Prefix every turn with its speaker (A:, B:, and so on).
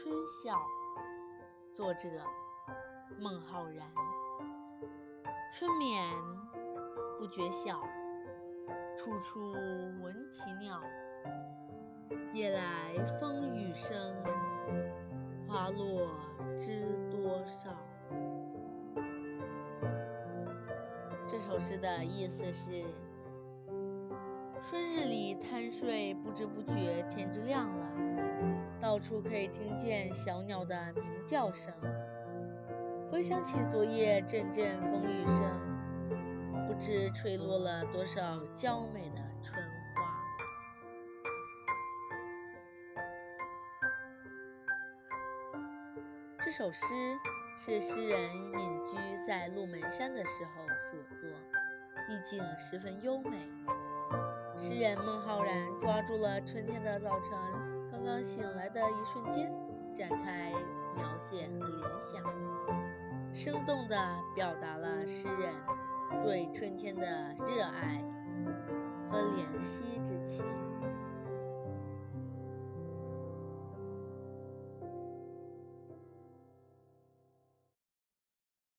A: 春晓，作者孟浩然。春眠不觉晓，处处闻啼鸟。夜来风雨声，花落知多少。这首诗的意思是：春日里贪睡，不知不觉天就亮了。处可以听见小鸟的鸣叫声，回想起昨夜阵阵风雨声，不知吹落了多少娇美的春花。这首诗是诗人隐居在鹿门山的时候所作，意境十分优美。诗人孟浩然抓住了春天的早晨。刚刚醒来的一瞬间，展开描写和联想，生动地表达了诗人对春天的热爱和怜惜之情。